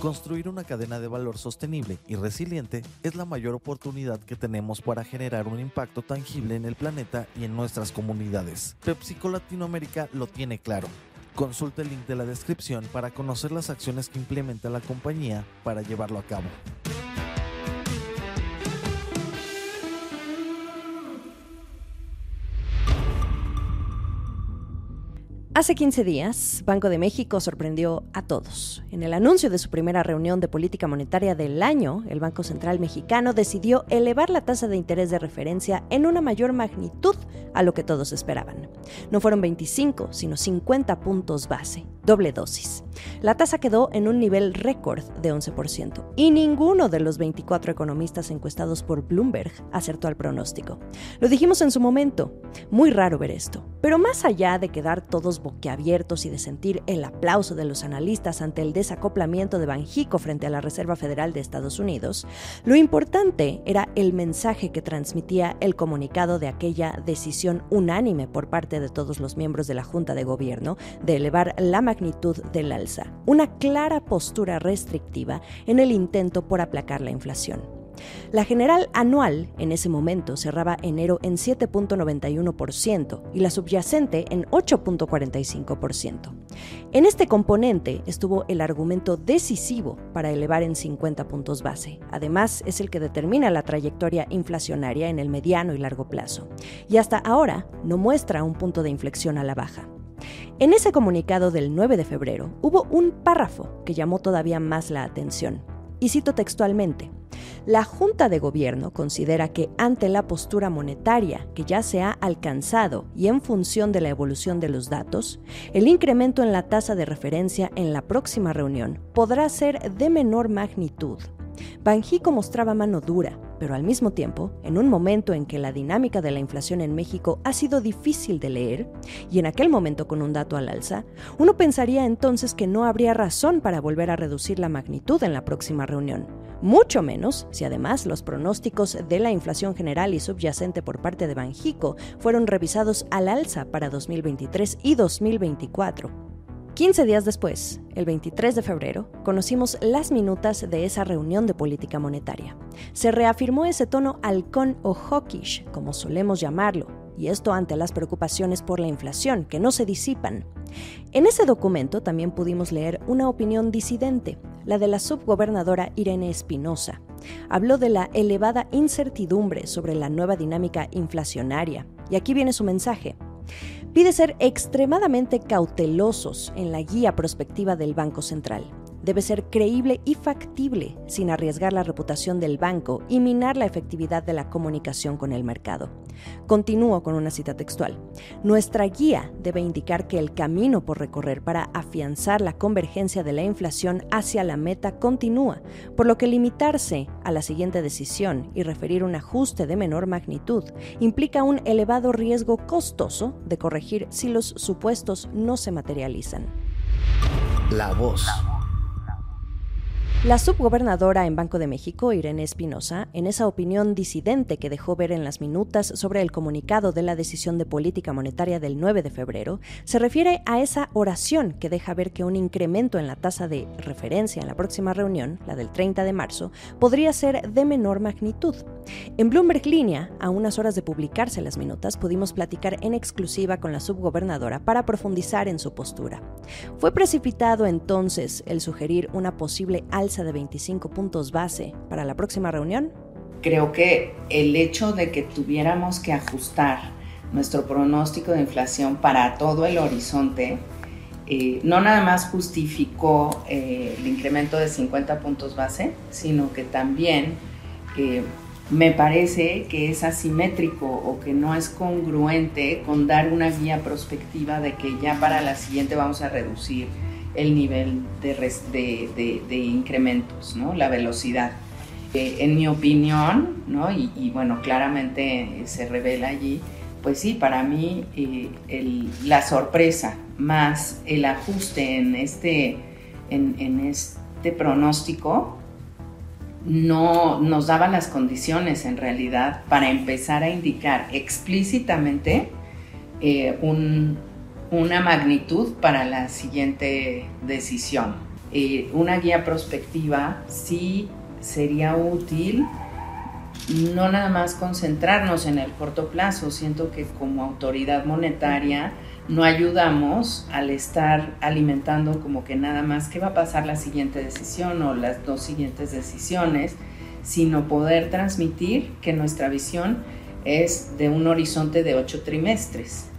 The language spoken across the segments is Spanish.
Construir una cadena de valor sostenible y resiliente es la mayor oportunidad que tenemos para generar un impacto tangible en el planeta y en nuestras comunidades. PepsiCo Latinoamérica lo tiene claro. Consulta el link de la descripción para conocer las acciones que implementa la compañía para llevarlo a cabo. Hace 15 días, Banco de México sorprendió a todos. En el anuncio de su primera reunión de política monetaria del año, el Banco Central Mexicano decidió elevar la tasa de interés de referencia en una mayor magnitud a lo que todos esperaban. No fueron 25, sino 50 puntos base, doble dosis. La tasa quedó en un nivel récord de 11% y ninguno de los 24 economistas encuestados por Bloomberg acertó al pronóstico. Lo dijimos en su momento, muy raro ver esto, pero más allá de quedar todos boquiabiertos y de sentir el aplauso de los analistas ante el desacoplamiento de Banjico frente a la Reserva Federal de Estados Unidos, lo importante era el mensaje que transmitía el comunicado de aquella decisión unánime por parte de todos los miembros de la Junta de Gobierno de elevar la magnitud del alza, una clara postura restrictiva en el intento por aplacar la inflación. La general anual en ese momento cerraba enero en 7.91% y la subyacente en 8.45%. En este componente estuvo el argumento decisivo para elevar en 50 puntos base. Además, es el que determina la trayectoria inflacionaria en el mediano y largo plazo. Y hasta ahora no muestra un punto de inflexión a la baja. En ese comunicado del 9 de febrero hubo un párrafo que llamó todavía más la atención. Y cito textualmente, la Junta de Gobierno considera que ante la postura monetaria que ya se ha alcanzado y en función de la evolución de los datos, el incremento en la tasa de referencia en la próxima reunión podrá ser de menor magnitud. Banjico mostraba mano dura, pero al mismo tiempo, en un momento en que la dinámica de la inflación en México ha sido difícil de leer, y en aquel momento con un dato al alza, uno pensaría entonces que no habría razón para volver a reducir la magnitud en la próxima reunión. Mucho menos si además los pronósticos de la inflación general y subyacente por parte de Banjico fueron revisados al alza para 2023 y 2024. 15 días después, el 23 de febrero, conocimos las minutas de esa reunión de política monetaria. Se reafirmó ese tono halcón o hawkish, como solemos llamarlo, y esto ante las preocupaciones por la inflación, que no se disipan. En ese documento también pudimos leer una opinión disidente, la de la subgobernadora Irene Espinosa. Habló de la elevada incertidumbre sobre la nueva dinámica inflacionaria, y aquí viene su mensaje pide ser extremadamente cautelosos en la guía prospectiva del Banco Central. Debe ser creíble y factible sin arriesgar la reputación del banco y minar la efectividad de la comunicación con el mercado. Continúo con una cita textual. Nuestra guía debe indicar que el camino por recorrer para afianzar la convergencia de la inflación hacia la meta continúa, por lo que limitarse a la siguiente decisión y referir un ajuste de menor magnitud implica un elevado riesgo costoso de corregir si los supuestos no se materializan. La voz. La subgobernadora en Banco de México, Irene Espinosa, en esa opinión disidente que dejó ver en las minutas sobre el comunicado de la decisión de política monetaria del 9 de febrero, se refiere a esa oración que deja ver que un incremento en la tasa de referencia en la próxima reunión, la del 30 de marzo, podría ser de menor magnitud. En Bloomberg Línea, a unas horas de publicarse las minutas, pudimos platicar en exclusiva con la subgobernadora para profundizar en su postura. Fue precipitado entonces el sugerir una posible alza de 25 puntos base para la próxima reunión? Creo que el hecho de que tuviéramos que ajustar nuestro pronóstico de inflación para todo el horizonte, eh, no nada más justificó eh, el incremento de 50 puntos base, sino que también eh, me parece que es asimétrico o que no es congruente con dar una guía prospectiva de que ya para la siguiente vamos a reducir el nivel de, de, incrementos, la velocidad. Eh, en mi opinión, y, bueno, claramente se revela allí, pues sí, para mí eh, la sorpresa más el ajuste en este, en, este pronóstico no nos daba las condiciones en realidad para empezar a indicar explícitamente eh, un, una magnitud para la siguiente decisión. eh, una guía prospectiva sí sería útil no nada más concentrarnos en el corto plazo, siento que como autoridad monetaria no ayudamos al estar alimentando como que nada más qué va a pasar la siguiente decisión o las dos siguientes decisiones, sino poder transmitir que nuestra visión es de un horizonte de ocho trimestres.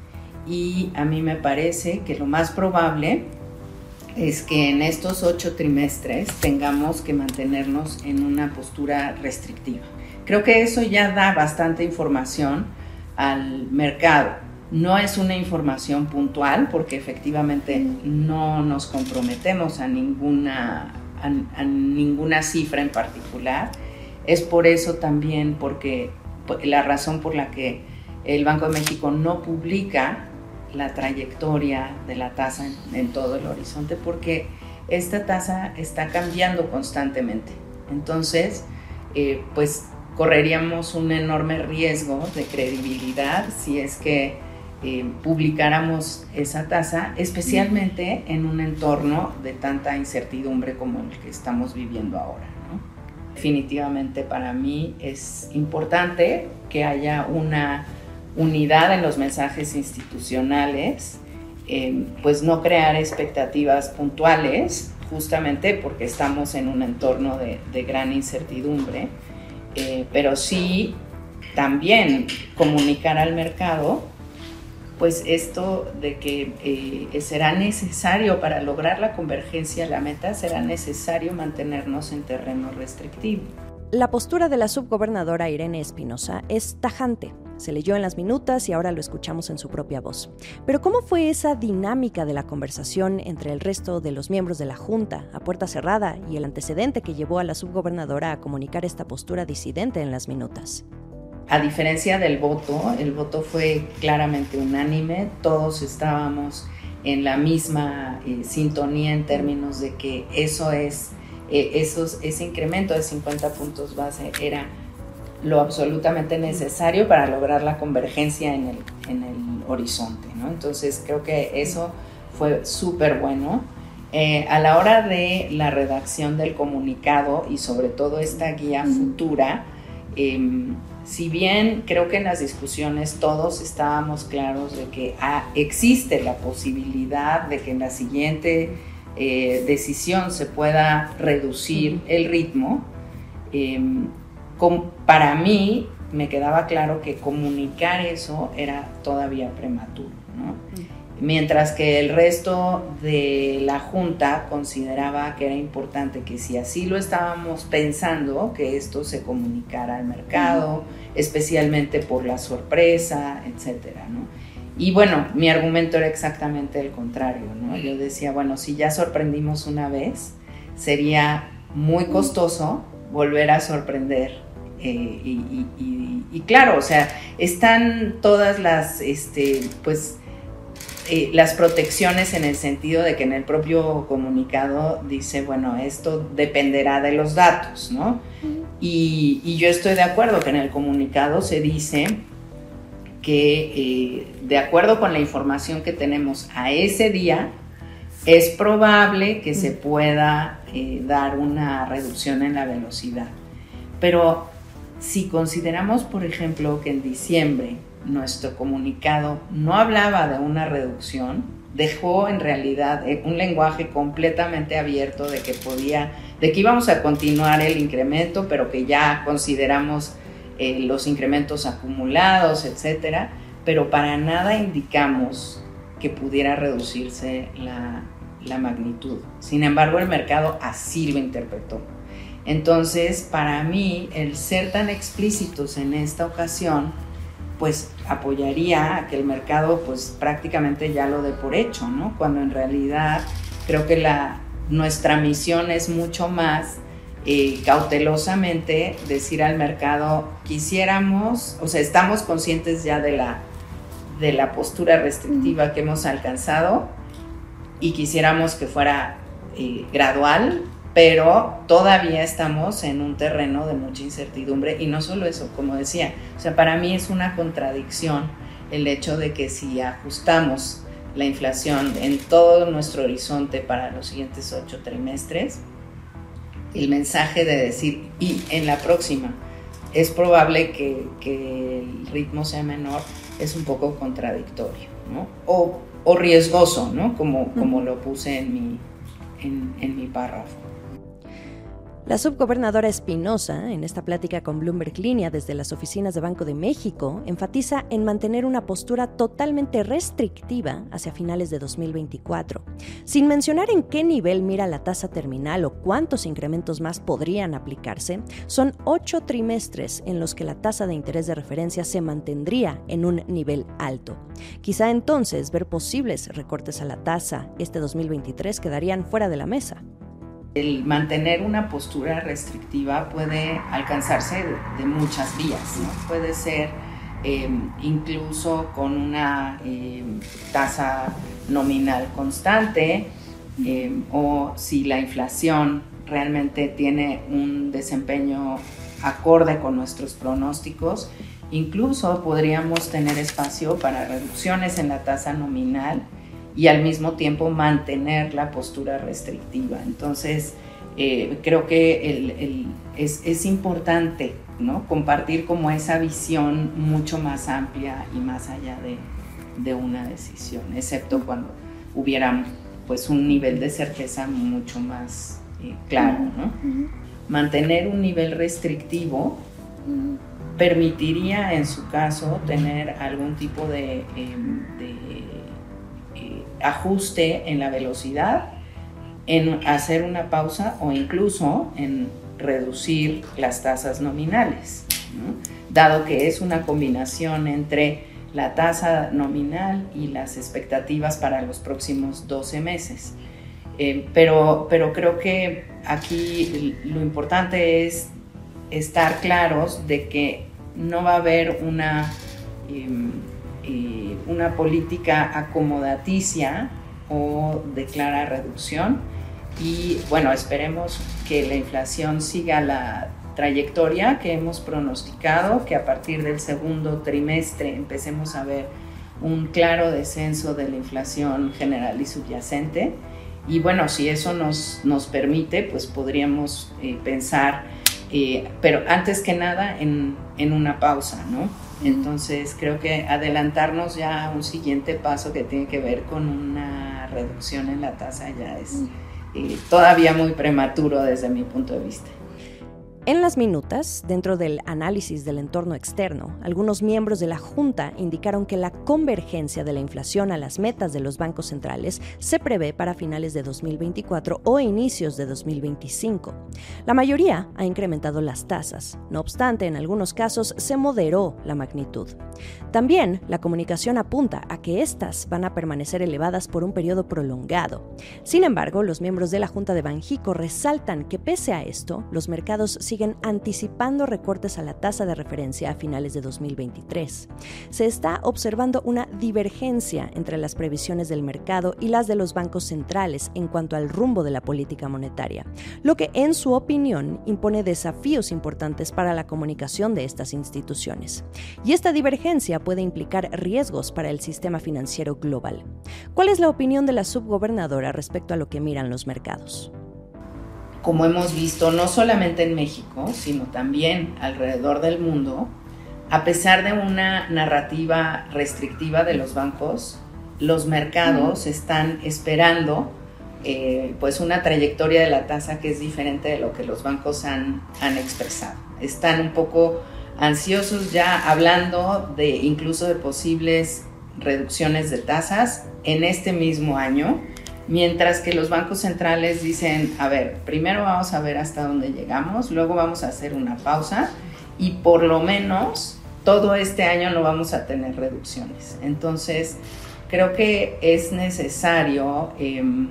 Y a mí me parece que lo más probable es que en estos ocho trimestres tengamos que mantenernos en una postura restrictiva. Creo que eso ya da bastante información al mercado. No es una información puntual porque efectivamente no nos comprometemos a ninguna, a, ninguna cifra en particular. Es por eso también porque la razón por la que el Banco de México no publica la trayectoria de la tasa en, todo el horizonte porque esta tasa está cambiando constantemente. Entonces, eh, pues correríamos un enorme riesgo de credibilidad si es que eh, publicáramos esa tasa, especialmente en un entorno de tanta incertidumbre como el que estamos viviendo ahora. Definitivamente para mí es importante que haya una unidad en los mensajes institucionales, eh, pues no crear expectativas puntuales, justamente porque estamos en un entorno de, gran incertidumbre eh, pero sí también comunicar al mercado, pues esto de que eh, será necesario para lograr la convergencia a la meta, será necesario mantenernos en terreno restrictivo. La postura de la subgobernadora Irene Espinosa es tajante. Se leyó en las minutas y ahora lo escuchamos en su propia voz. Pero ¿cómo fue esa dinámica de la conversación entre el resto de los miembros de la Junta a puerta cerrada y el antecedente que llevó a la subgobernadora a comunicar esta postura disidente en las minutas? A diferencia del voto, el voto fue claramente unánime, todos estábamos en la misma eh, sintonía en términos de que eso es, eh, esos, ese incremento de 50 puntos base era lo absolutamente necesario para lograr la convergencia en el, en el horizonte. ¿no? Entonces creo que eso fue súper bueno. Eh, a la hora de la redacción del comunicado y sobre todo esta guía futura, em, si bien creo que en las discusiones todos estábamos claros de que ah, existe la posibilidad de que en la siguiente eh, decisión se pueda reducir el ritmo, em, para mí me quedaba claro que comunicar eso era todavía prematuro, Mientras que el resto de la Junta consideraba que era importante que si así lo estábamos pensando, que esto se comunicara al mercado, especialmente por la sorpresa, etcétera, Y bueno, mi argumento era exactamente el contrario, ¿no? Yo decía, bueno, si ya sorprendimos una vez, sería muy costoso volver a sorprender eh, y, claro, o sea, están todas las, este, pues, eh, las protecciones en el sentido de que en el propio comunicado dice, bueno, esto dependerá de los datos, ¿no? Y, yo estoy de acuerdo que en el comunicado se dice que eh, de acuerdo con la información que tenemos a ese día, es probable que se pueda dar una reducción en la velocidad. Pero si consideramos, por ejemplo, que en diciembre nuestro comunicado no hablaba de una reducción, dejó en realidad eh, un lenguaje completamente abierto de que podía, de que íbamos a continuar el incremento, pero que ya consideramos eh, los incrementos acumulados, etcétera, pero para nada indicamos que pudiera reducirse la magnitud. Sin embargo, el mercado así lo interpretó. Entonces, para mí, el ser tan explícitos en esta ocasión, pues apoyaría a que el mercado pues prácticamente ya lo dé por hecho, ¿no? Cuando en realidad creo que la, nuestra misión es mucho más eh, cautelosamente decir al mercado, quisiéramos, o sea, estamos conscientes ya de la, de la postura restrictiva que hemos alcanzado y quisiéramos que fuera eh, gradual, pero todavía estamos en un terreno de mucha incertidumbre y no solo eso, como decía, o sea, para mí es una contradicción el hecho de que si ajustamos la inflación en todo nuestro horizonte para los siguientes ocho trimestres, el mensaje de decir, y en la próxima, es probable que, el ritmo sea menor, es un poco contradictorio, ¿no? O, riesgoso, ¿no? Como, como lo puse en mi, en mi párrafo. La subgobernadora Espinosa, en esta plática con Bloomberg Línea desde las oficinas de Banco de México, enfatiza en mantener una postura totalmente restrictiva hacia finales de 2024, sin mencionar en qué nivel mira la tasa terminal o cuántos incrementos más podrían aplicarse. Son ocho trimestres en los que la tasa de interés de referencia se mantendría en un nivel alto. Quizá entonces ver posibles recortes a la tasa este 2023 quedarían fuera de la mesa el mantener una postura restrictiva puede alcanzarse de, muchas vías, Puede ser em, incluso con una em, tasa nominal constante em, o si la inflación realmente tiene un desempeño acorde con nuestros pronósticos, incluso podríamos tener espacio para reducciones en la tasa nominal y al mismo tiempo mantener la postura restrictiva. Entonces, eh, creo que es, importante ¿no? compartir como esa visión mucho más amplia y más allá de, una decisión, excepto cuando hubiera pues, un nivel de certeza mucho más eh, claro. Mantener un nivel restrictivo permitiría en su caso tener algún tipo de em, ajuste en la velocidad, en hacer una pausa o incluso en reducir las tasas nominales, dado que es una combinación entre la tasa nominal y las expectativas para los próximos 12 meses. Eh, pero, pero creo que aquí lo importante es estar claros de que no va a haber una em, una política acomodaticia o de clara reducción. Y bueno, esperemos que la inflación siga la trayectoria que hemos pronosticado, que a partir del segundo trimestre empecemos a ver un claro descenso de la inflación general y subyacente. Y bueno, si eso nos, nos permite, pues podríamos eh, pensar, eh, pero antes que nada en, en una pausa, ¿no? Entonces creo que adelantarnos ya a un siguiente paso que tiene que ver con una reducción en la tasa ya es eh, todavía muy prematuro desde mi punto de vista. En las minutas, dentro del análisis del entorno externo, algunos miembros de la Junta indicaron que la convergencia de la inflación a las metas de los bancos centrales se prevé para finales de 2024 o inicios de 2025. La mayoría ha incrementado las tasas, no obstante, en algunos casos se moderó la magnitud. También la comunicación apunta a que estas van a permanecer elevadas por un periodo prolongado. Sin embargo, los miembros de la Junta de Banjico resaltan que pese a esto, los mercados siguen siguen anticipando recortes a la tasa de referencia a finales de 2023. Se está observando una divergencia entre las previsiones del mercado y las de los bancos centrales en cuanto al rumbo de la política monetaria, lo que en su opinión impone desafíos importantes para la comunicación de estas instituciones. Y esta divergencia puede implicar riesgos para el sistema financiero global. ¿Cuál es la opinión de la subgobernadora respecto a lo que miran los mercados? Como hemos visto no solamente en México, sino también alrededor del mundo, a pesar de una narrativa restrictiva de los bancos, los mercados están esperando eh, pues una trayectoria de la tasa que es diferente de lo que los bancos han, han expresado. Están un poco ansiosos ya hablando de incluso de posibles reducciones de tasas en este mismo año Mientras que los bancos centrales dicen, a ver, primero vamos a ver hasta dónde llegamos, luego vamos a hacer una pausa y por lo menos todo este año no vamos a tener reducciones. Entonces, creo que es necesario em,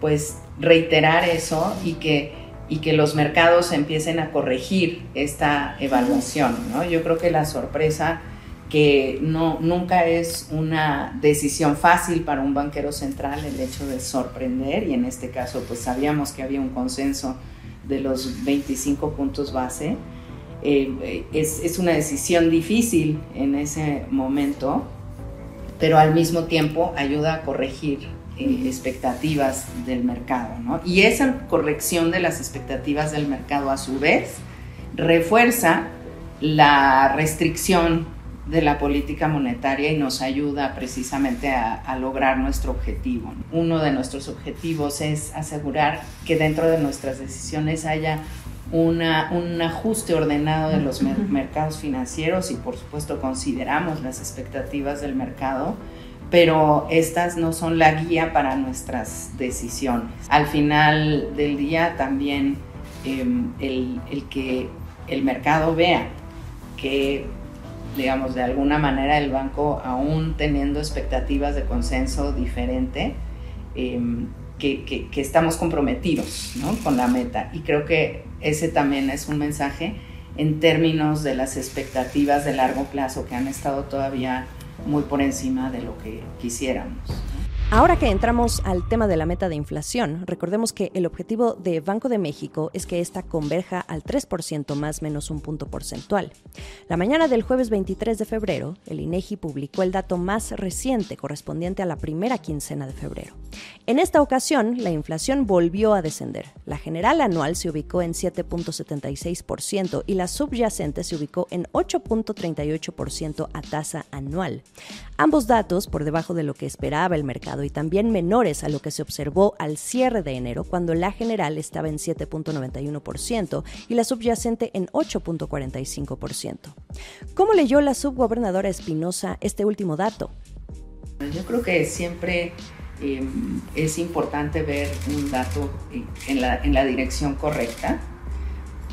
pues reiterar eso y que, y que los mercados empiecen a corregir esta evaluación. ¿no? Yo creo que la sorpresa que no, nunca es una decisión fácil para un banquero central el hecho de sorprender y en este caso pues sabíamos que había un consenso de los 25 puntos base. Eh, es, es, una decisión difícil en ese momento, pero al mismo tiempo ayuda a corregir eh, expectativas del mercado. Y esa corrección de las expectativas del mercado a su vez refuerza la restricción de la política monetaria y nos ayuda precisamente a, lograr nuestro objetivo. Uno de nuestros objetivos es asegurar que dentro de nuestras decisiones haya un ajuste ordenado de los mercados financieros y por supuesto consideramos las expectativas del mercado, pero estas no son la guía para nuestras decisiones. Al final del día también em, el, el que el mercado vea que digamos, de alguna manera el banco, aún teniendo expectativas de consenso diferente, em, que, estamos comprometidos con la meta. Y creo que ese también es un mensaje en términos de las expectativas de largo plazo que han estado todavía muy por encima de lo que quisiéramos. Ahora que entramos al tema de la meta de inflación, recordemos que el objetivo de Banco de México es que ésta converja al 3% más menos un punto porcentual. La mañana del jueves 23 de febrero, el INEGI publicó el dato más reciente correspondiente a la primera quincena de febrero. En esta ocasión, la inflación volvió a descender. La general anual se ubicó en 7.76% y la subyacente se ubicó en 8.38% a tasa anual. Ambos datos por debajo de lo que esperaba el mercado y también menores a lo que se observó al cierre de enero cuando la general estaba en 7.91% y la subyacente en 8.45%. ¿Cómo leyó la subgobernadora Espinosa este último dato? Yo creo que siempre em, es importante ver un dato en la, dirección correcta,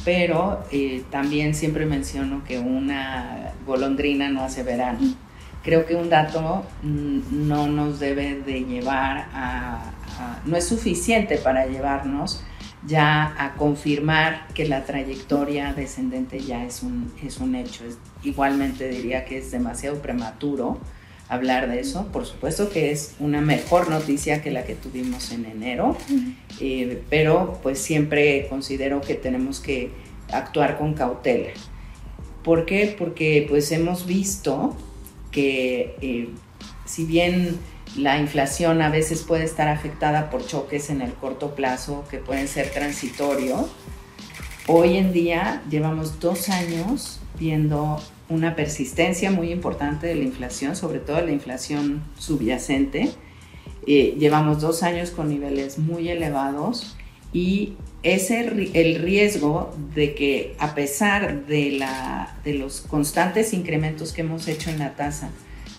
pero eh, también siempre menciono que una golondrina no hace verano creo que un dato mm, no nos debe de llevar a, no es suficiente para llevarnos ya a confirmar que la trayectoria descendente ya es un, es un hecho. igualmente diría que es demasiado prematuro hablar de eso. Por supuesto que es una mejor noticia que la que tuvimos en enero, eh, pero pues siempre considero que tenemos que actuar con cautela. ¿Por qué? Porque pues hemos visto que eh, si bien la inflación a veces puede estar afectada por choques en el corto plazo que pueden ser transitorios, hoy en día llevamos dos años viendo una persistencia muy importante de la inflación, sobre todo la inflación subyacente. Eh, llevamos dos años con niveles muy elevados y ese el riesgo de que a pesar de, la, de los constantes incrementos que hemos hecho en la tasa,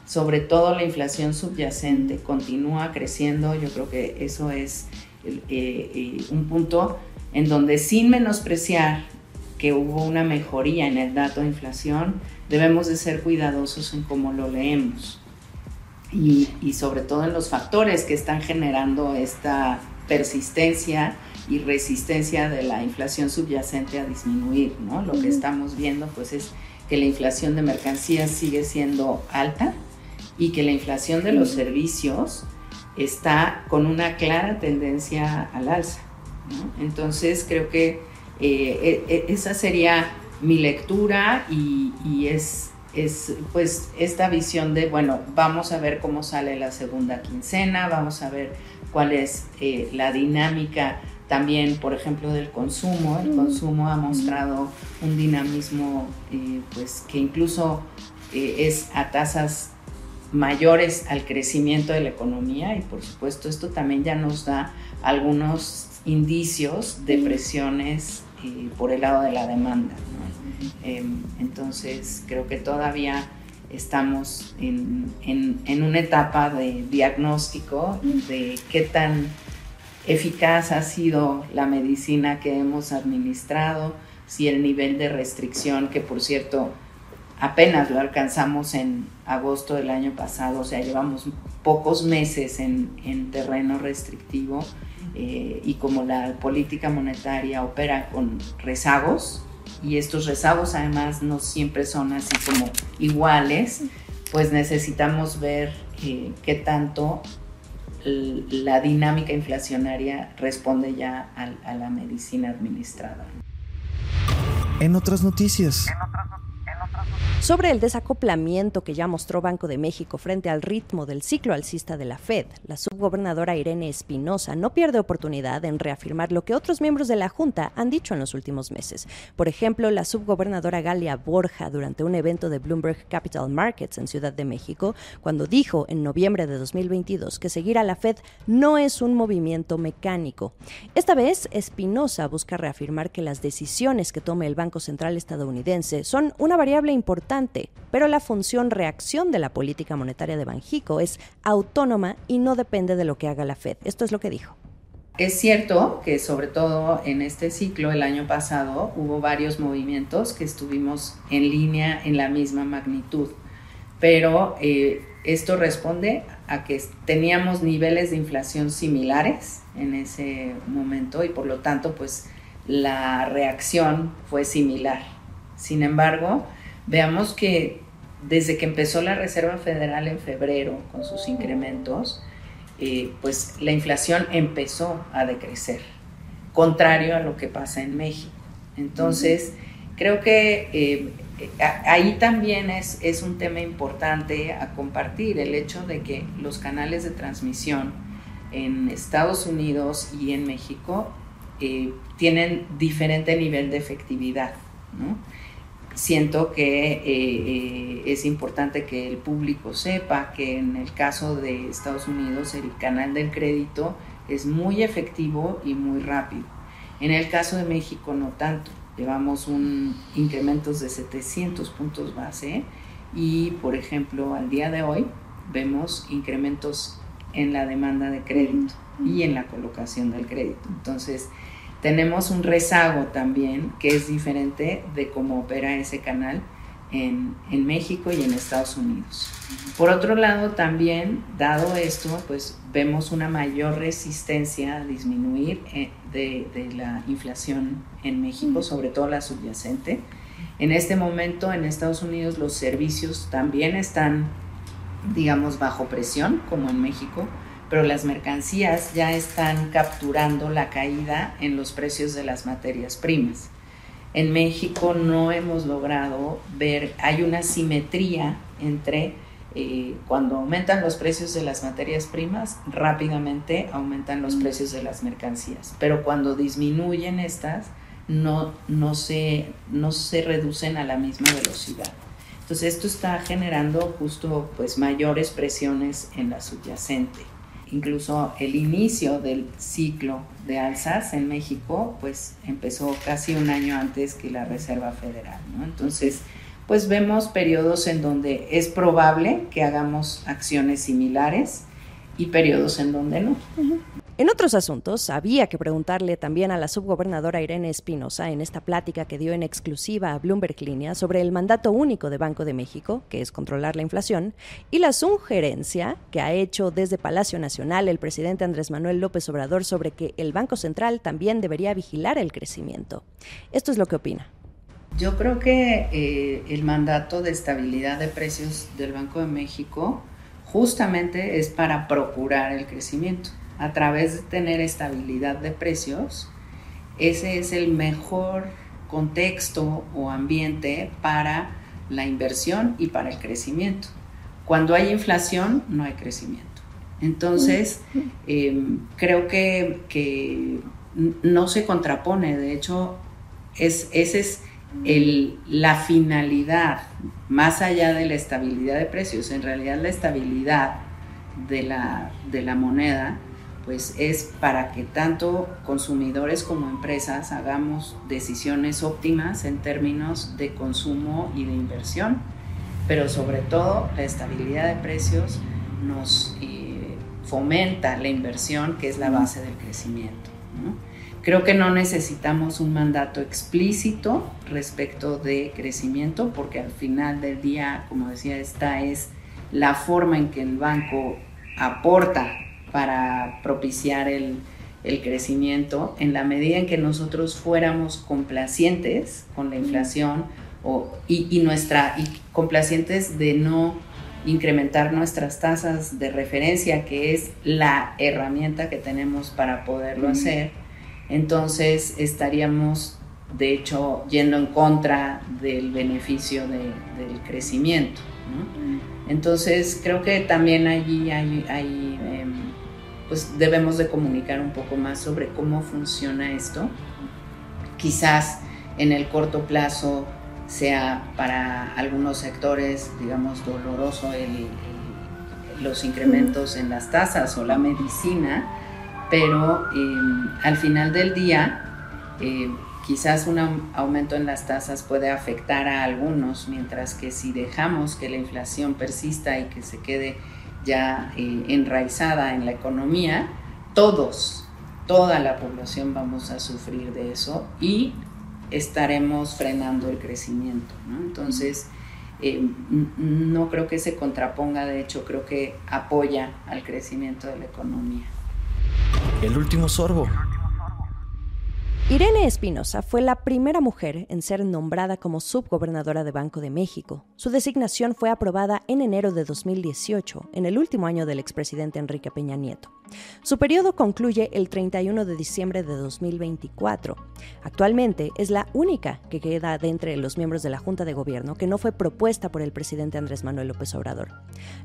sobre todo la inflación subyacente continúa creciendo, yo creo que eso es eh, eh, un punto en donde sin menospreciar que hubo una mejoría en el dato de inflación, debemos de ser cuidadosos en cómo lo leemos. Y sobre todo en los factores que están generando esta persistencia y resistencia de la inflación subyacente a disminuir, ¿no? Lo que estamos viendo pues es que la inflación de mercancías sigue siendo alta y que la inflación de los servicios está con una clara tendencia al alza. Entonces creo que eh, e, e, esa sería mi lectura y, es, es pues esta visión de, bueno, vamos a ver cómo sale la segunda quincena, vamos a ver cuál es eh, la dinámica también, por ejemplo, del consumo. El consumo ha mostrado un dinamismo eh, pues, que incluso eh, es a tasas mayores al crecimiento de la economía. Y por supuesto esto también ya nos da algunos indicios de presiones eh, por el lado de la demanda. Em, entonces creo que todavía estamos en, en, una etapa de diagnóstico de qué tan eficaz ha sido la medicina que hemos administrado, si el nivel de restricción, que por cierto apenas lo alcanzamos en agosto del año pasado, o sea, llevamos pocos meses en, terreno restrictivo eh, y como la política monetaria opera con rezagos, y estos rezagos además no siempre son así como iguales, pues necesitamos ver eh, qué tanto la dinámica inflacionaria responde ya a, la medicina administrada. En otras noticias. Sobre el desacoplamiento que ya mostró Banco de México frente al ritmo del ciclo alcista de la Fed, la subgobernadora Irene Espinosa no pierde oportunidad en reafirmar lo que otros miembros de la Junta han dicho en los últimos meses. Por ejemplo, la subgobernadora Galia Borja durante un evento de Bloomberg Capital Markets en Ciudad de México, cuando dijo en noviembre de 2022 que seguir a la Fed no es un movimiento mecánico. Esta vez, Espinosa busca reafirmar que las decisiones que tome el Banco Central estadounidense son una variable importante pero la función reacción de la política monetaria de Banjico es autónoma y no depende de lo que haga la Fed. Esto es lo que dijo. Es cierto que sobre todo en este ciclo el año pasado hubo varios movimientos que estuvimos en línea en la misma magnitud, pero eh, esto responde a que teníamos niveles de inflación similares en ese momento y por lo tanto pues la reacción fue similar. Sin embargo, veamos que desde que empezó la Reserva Federal en febrero con sus incrementos, eh, pues la inflación empezó a decrecer, contrario a lo que pasa en México. Entonces, creo que eh, ahí también es, es un tema importante a compartir, el hecho de que los canales de transmisión en Estados Unidos y en México eh, tienen diferente nivel de efectividad. ¿no? Siento que eh, eh, es importante que el público sepa que en el caso de Estados Unidos el canal del crédito es muy efectivo y muy rápido. En el caso de México no tanto. Llevamos un incrementos de 700 puntos base y, por ejemplo, al día de hoy vemos incrementos en la demanda de crédito y en la colocación del crédito. Entonces, tenemos un rezago también que es diferente de cómo opera ese canal en, México y en Estados Unidos. Por otro lado, también, dado esto, pues vemos una mayor resistencia a disminuir eh, de, de la inflación en México, sobre todo la subyacente. En este momento, en Estados Unidos, los servicios también están, digamos, bajo presión, como en México pero las mercancías ya están capturando la caída en los precios de las materias primas. En México no hemos logrado ver, hay una simetría entre eh, cuando aumentan los precios de las materias primas, rápidamente aumentan los mm. precios de las mercancías, pero cuando disminuyen estas, no, no, se, no se reducen a la misma velocidad. Entonces esto está generando justo pues mayores presiones en la subyacente incluso el inicio del ciclo de alzas en México, pues empezó casi un año antes que la Reserva Federal. Entonces, pues vemos periodos en donde es probable que hagamos acciones similares y periodos en donde no. En otros asuntos, había que preguntarle también a la subgobernadora Irene Espinosa en esta plática que dio en exclusiva a Bloomberg Línea sobre el mandato único de Banco de México, que es controlar la inflación, y la sugerencia que ha hecho desde Palacio Nacional el presidente Andrés Manuel López Obrador sobre que el Banco Central también debería vigilar el crecimiento. Esto es lo que opina. Yo creo que eh, el mandato de estabilidad de precios del Banco de México justamente es para procurar el crecimiento a través de tener estabilidad de precios, ese es el mejor contexto o ambiente para la inversión y para el crecimiento. Cuando hay inflación, no hay crecimiento. Entonces, em, creo que, no se contrapone, de hecho, es, esa es la finalidad, más allá de la estabilidad de precios, en realidad la estabilidad de la, de la moneda pues es para que tanto consumidores como empresas hagamos decisiones óptimas en términos de consumo y de inversión, pero sobre todo la estabilidad de precios nos eh, fomenta la inversión, que es la base del crecimiento. Creo que no necesitamos un mandato explícito respecto de crecimiento, porque al final del día, como decía, esta es la forma en que el banco aporta para propiciar el, crecimiento en la medida en que nosotros fuéramos complacientes con la inflación y, nuestra, y complacientes de no incrementar nuestras tasas de referencia, que es la herramienta que tenemos para poderlo hacer, entonces estaríamos de hecho yendo en contra del beneficio del crecimiento. Entonces creo que también allí hay, em, pues debemos de comunicar un poco más sobre cómo funciona esto. Quizás en el corto plazo sea para algunos sectores, digamos, doloroso los incrementos en las tasas o la medicina, pero em, al final del día eh, quizás un aumento en las tasas puede afectar a algunos, mientras que si dejamos que la inflación persista y que se quede ya eh, enraizada en la economía, todos, toda la población vamos a sufrir de eso y estaremos frenando el crecimiento. Entonces, eh, no creo que se contraponga, de hecho creo que apoya al crecimiento de la economía. El último sorbo. Irene Espinosa fue la primera mujer en ser nombrada como subgobernadora de Banco de México. Su designación fue aprobada en enero de 2018, en el último año del expresidente Enrique Peña Nieto. Su periodo concluye el 31 de diciembre de 2024. Actualmente es la única que queda de entre los miembros de la Junta de Gobierno que no fue propuesta por el presidente Andrés Manuel López Obrador.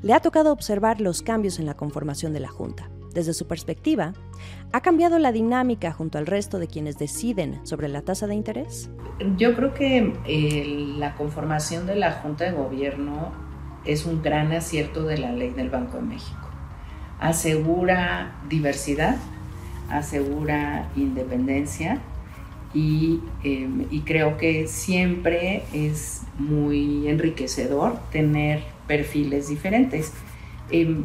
Le ha tocado observar los cambios en la conformación de la Junta. Desde su perspectiva, ¿ha cambiado la dinámica junto al resto de quienes deciden sobre la tasa de interés? Yo creo que eh, la conformación de la Junta de Gobierno es un gran acierto de la ley del Banco de México. Asegura diversidad, asegura independencia y, em, creo que siempre es muy enriquecedor tener perfiles diferentes. Em,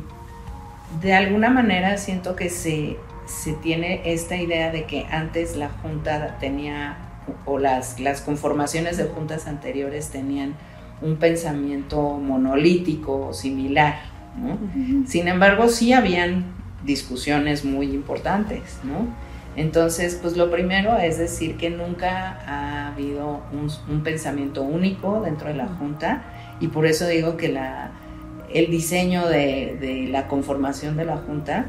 de alguna manera siento que se, tiene esta idea de que antes la Junta tenía, o las, las conformaciones de juntas anteriores tenían un pensamiento monolítico o similar. Sin embargo, sí habían discusiones muy importantes. ¿no? Entonces, pues lo primero es decir que nunca ha habido un, un pensamiento único dentro de la Junta y por eso digo que la, el diseño de, la conformación de la Junta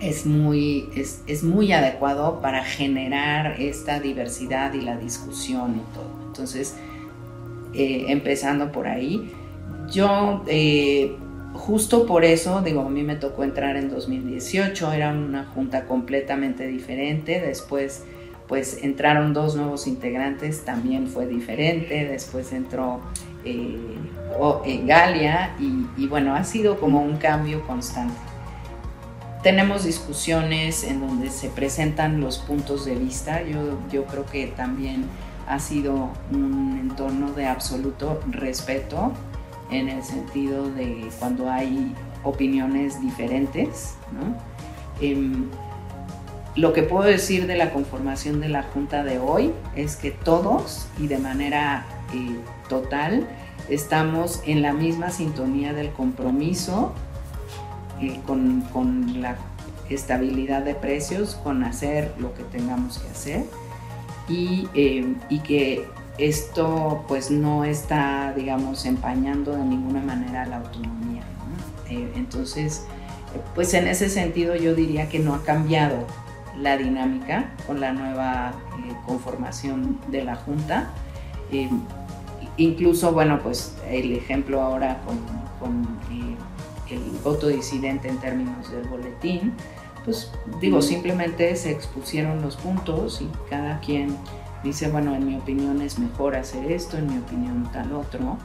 es muy, es, muy adecuado para generar esta diversidad y la discusión y todo. Entonces, eh, empezando por ahí, yo eh, justo por eso, digo, a mí me tocó entrar en 2018, era una junta completamente diferente, después pues entraron dos nuevos integrantes, también fue diferente, después entró eh, en Galia y, bueno, ha sido como un cambio constante. Tenemos discusiones en donde se presentan los puntos de vista, yo, yo creo que también ha sido un entorno de absoluto respeto en el sentido de cuando hay opiniones diferentes. Em, lo que puedo decir de la conformación de la Junta de hoy es que todos y de manera eh, total estamos en la misma sintonía del compromiso eh, con, la estabilidad de precios, con hacer lo que tengamos que hacer y, eh, que esto pues no está, digamos, empañando de ninguna manera la autonomía. entonces, pues en ese sentido yo diría que no ha cambiado la dinámica con la nueva eh, conformación de la Junta. Eh, incluso, bueno, pues el ejemplo ahora con, eh, el voto disidente en términos del boletín, pues digo, simplemente se expusieron los puntos y cada quien dice, bueno, en mi opinión es mejor hacer esto, en mi opinión tal otro.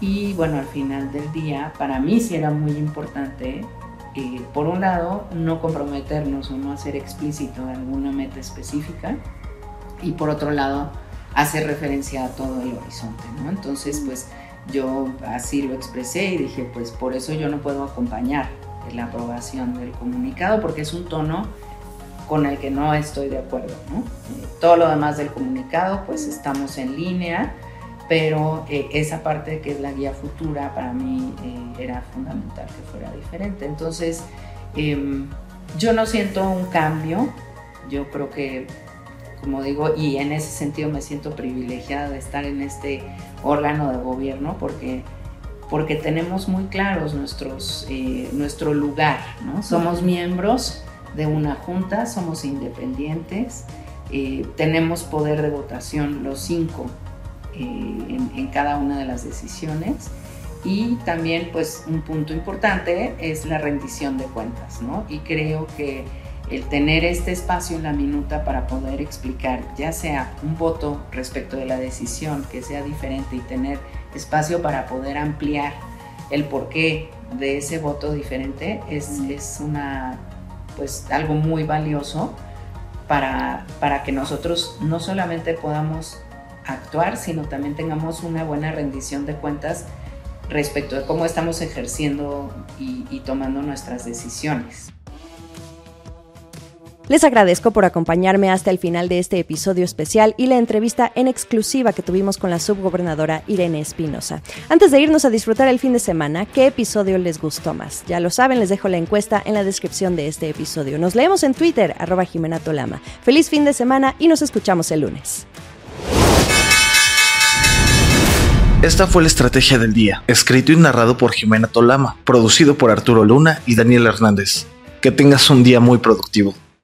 Y bueno, al final del día, para mí sí era muy importante por un lado, no comprometernos o no hacer explícito alguna meta específica y por otro lado, hacer referencia a todo el horizonte, ¿no? Entonces, pues yo así lo expresé y dije, pues por eso yo no puedo acompañar la aprobación del comunicado porque es un tono con el que no estoy de acuerdo, ¿no? Eh, todo lo demás del comunicado, pues estamos en línea, pero eh, esa parte que es la guía futura para mí eh, era fundamental que fuera diferente. Entonces, em, yo no siento un cambio, yo creo que, como digo, y en ese sentido me siento privilegiada de estar en este órgano de gobierno porque, porque tenemos muy claros nuestros, eh, nuestro lugar, ¿no? Somos miembros de una junta, somos independientes, Eh, tenemos poder de votación los cinco eh, en, en, cada una de las decisiones y también pues un punto importante es la rendición de cuentas, ¿no? Y creo que el tener este espacio en la minuta para poder explicar ya sea un voto respecto de la decisión que sea diferente y tener espacio para poder ampliar el porqué de ese voto diferente es, es una pues algo muy valioso para, para que nosotros no solamente podamos actuar, sino también tengamos una buena rendición de cuentas respecto de cómo estamos ejerciendo y, y tomando nuestras decisiones. Les agradezco por acompañarme hasta el final de este episodio especial y la entrevista en exclusiva que tuvimos con la subgobernadora Irene Espinosa. Antes de irnos a disfrutar el fin de semana, ¿qué episodio les gustó más? Ya lo saben, les dejo la encuesta en la descripción de este episodio. Nos leemos en Twitter, arroba Jimena Tolama. Feliz fin de semana y nos escuchamos el lunes. Esta fue la estrategia del día, escrito y narrado por Jimena Tolama, producido por Arturo Luna y Daniel Hernández. Que tengas un día muy productivo.